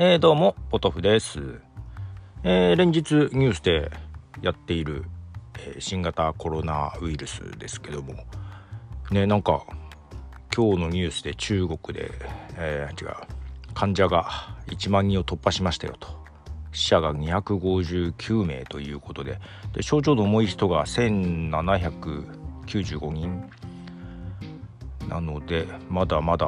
えー、どうも、ポトフです。えー、連日ニュースでやっている、えー、新型コロナウイルスですけども、ね、なんか、今日のニュースで中国で、え、違う、患者が1万人を突破しましたよと。死者が259名ということで、で症状の重い人が1795人なので、まだまだ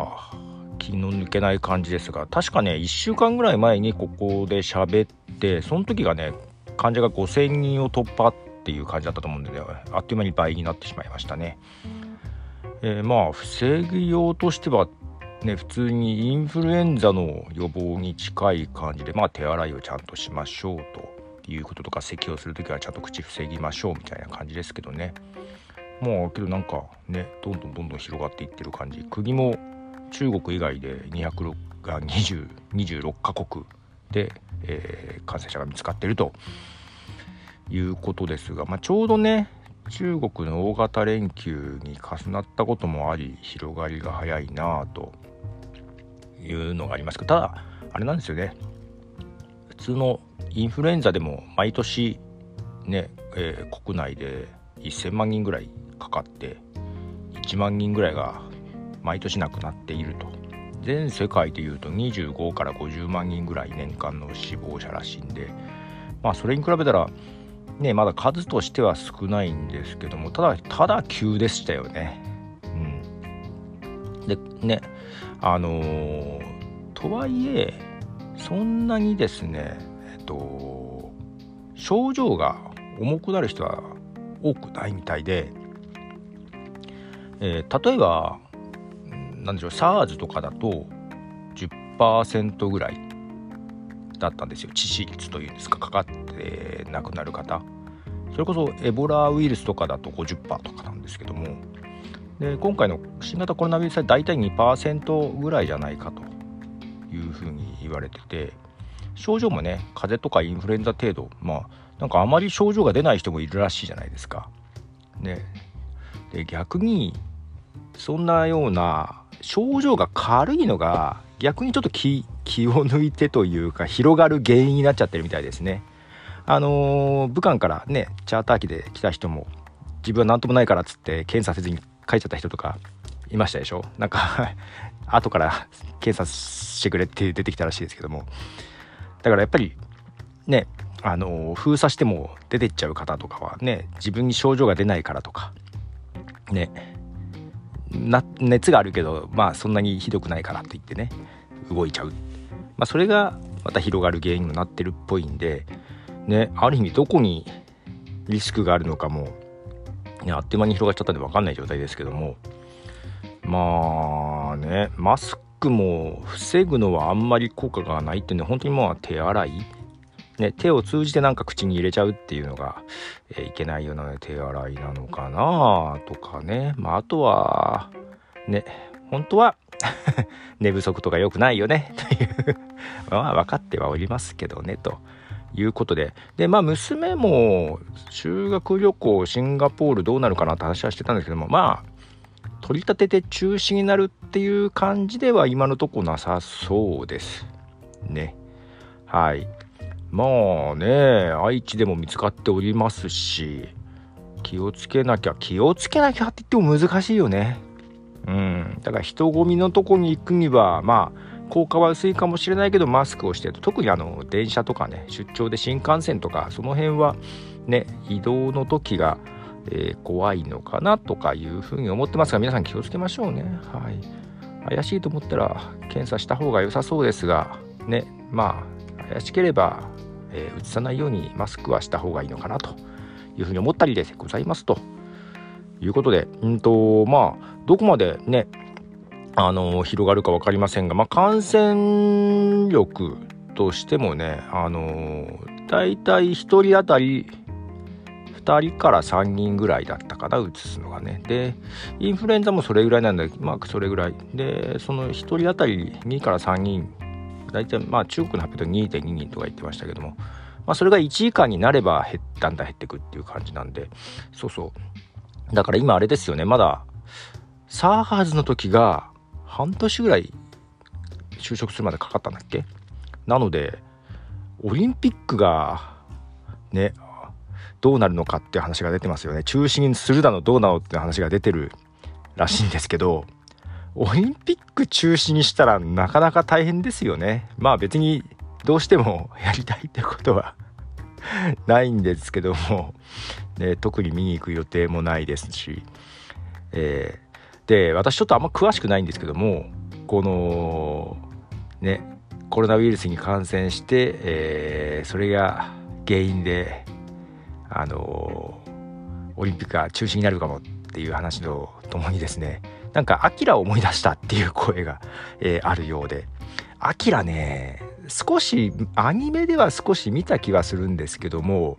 気の抜けない感じですが確かね1週間ぐらい前にここで喋ってその時がね患者が5000人を突破っていう感じだったと思うんで、ね、あっという間に倍になってしまいましたね。えー、まあ防ぎようとしてはね普通にインフルエンザの予防に近い感じでまあ手洗いをちゃんとしましょうということとか咳をする時はちゃんと口防ぎましょうみたいな感じですけどね。まあけどなんかねどんどんどんどん広がっていってる感じ国も中国以外で206が20 26カ国で、えー、感染者が見つかっているということですが、まあ、ちょうどね中国の大型連休に重なったこともあり広がりが早いなあというのがあります。けどただあれなんですよね。普通のインフルエンザでも毎年ね、えー、国内で1000万人ぐらいかかって1万人ぐらいが毎年亡くなっていると全世界でいうと25から50万人ぐらい年間の死亡者らしいんでまあそれに比べたらねまだ数としては少ないんですけどもただただ急でしたよね。うん、でねあのー、とはいえそんなにですねえっと症状が重くなる人は多くないみたいで、えー、例えばなんでしょう SARS とかだと10%ぐらいだったんですよ。致死率というんですか。かかって亡くなる方。それこそエボラウイルスとかだと50%とかなんですけども。で今回の新型コロナウイルスは大体2%ぐらいじゃないかというふうに言われてて症状もね風邪とかインフルエンザ程度まあなんかあまり症状が出ない人もいるらしいじゃないですか。ね、で逆にそんなような症状が軽いのが逆にちょっと気気を抜いてというか広がる原因になっちゃってるみたいですね。あのー、武漢からねチャーター機で来た人も自分は何ともないからっつって検査せずに帰っちゃった人とかいましたでしょ？なんか 後から検査してくれって出てきたらしいですけども。だからやっぱりねあの、封鎖しても出てっちゃう方とかはね自分に症状が出ないからとかね。な熱があるけどまあそんなにひどくないからと言ってね動いちゃう、まあ、それがまた広がる原因にもなってるっぽいんでねある意味どこにリスクがあるのかも、ね、あっという間に広がっちゃったんで分かんない状態ですけどもまあねマスクも防ぐのはあんまり効果がないっていうのは本当にまあ手洗いね、手を通じてなんか口に入れちゃうっていうのが、えー、いけないような、手洗いなのかなとかね。まあ、あとは、ね、本当は 寝不足とか良くないよねというまあ分かってはおりますけどねということで。でまあ娘も修学旅行シンガポールどうなるかなって話はしてたんですけどもまあ取り立てて中止になるっていう感じでは今のとこなさそうです。ね。はい。まあね愛知でも見つかっておりますし気をつけなきゃ気をつけなきゃって言っても難しいよね。うん。だから人混みのとこに行くにはまあ効果は薄いかもしれないけどマスクをしてると特にあの電車とかね出張で新幹線とかその辺はね移動の時が、えー、怖いのかなとかいうふうに思ってますが皆さん気をつけましょうね。はい。怪しいと思ったら検査した方が良さそうですがね。まあ怪しければえー、さないようにマスクはした方がいいのかなというふうに思ったりでございますということで、うんとまあ、どこまでね、あの広がるか分かりませんが、まあ、感染力としてもね、あの大体1人当たり2人から3人ぐらいだったかな、移すのがね。で、インフルエンザもそれぐらいなんで、まあ、それぐらい。で、その1人当たり2から3人大体まあ中国の発表で2.2人とか言ってましたけども、まあ、それが1以下になれば減だんだん減っていくっていう感じなんでそうそう。だから今あれですよね。まだサーハーズの時が半年ぐらい就職するまでかかったんだっけ？なのでオリンピックがねどうなるのかっていう話が出てますよね。中止にするだのどうなのって話が出てるらしいんですけどオリンピック中止にしたらなかなか大変ですよね。まあ別にどうしても やりたいってことは ないんですけども、ね、特に見に行く予定もないですし、えー、で私ちょっとあんま詳しくないんですけどもこのねコロナウイルスに感染して、えー、それが原因であのオリンピックが中止になるかもっていう話とともにですねなんかアキラを思い出したっていう声が、えー、あるようで。アキラね少しアニメでは少し見た気はするんですけども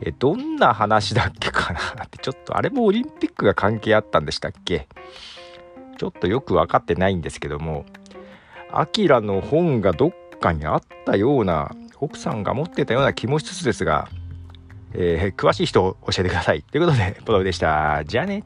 えどんな話だっけかなってちょっとあれもオリンピックが関係あったんでしたっけ？ちょっとよく分かってないんですけどもアキラの本がどっかにあったような奥さんが持ってたような気もしつつですが、えー、詳しい人教えてください。ということでポトフでした。じゃあね。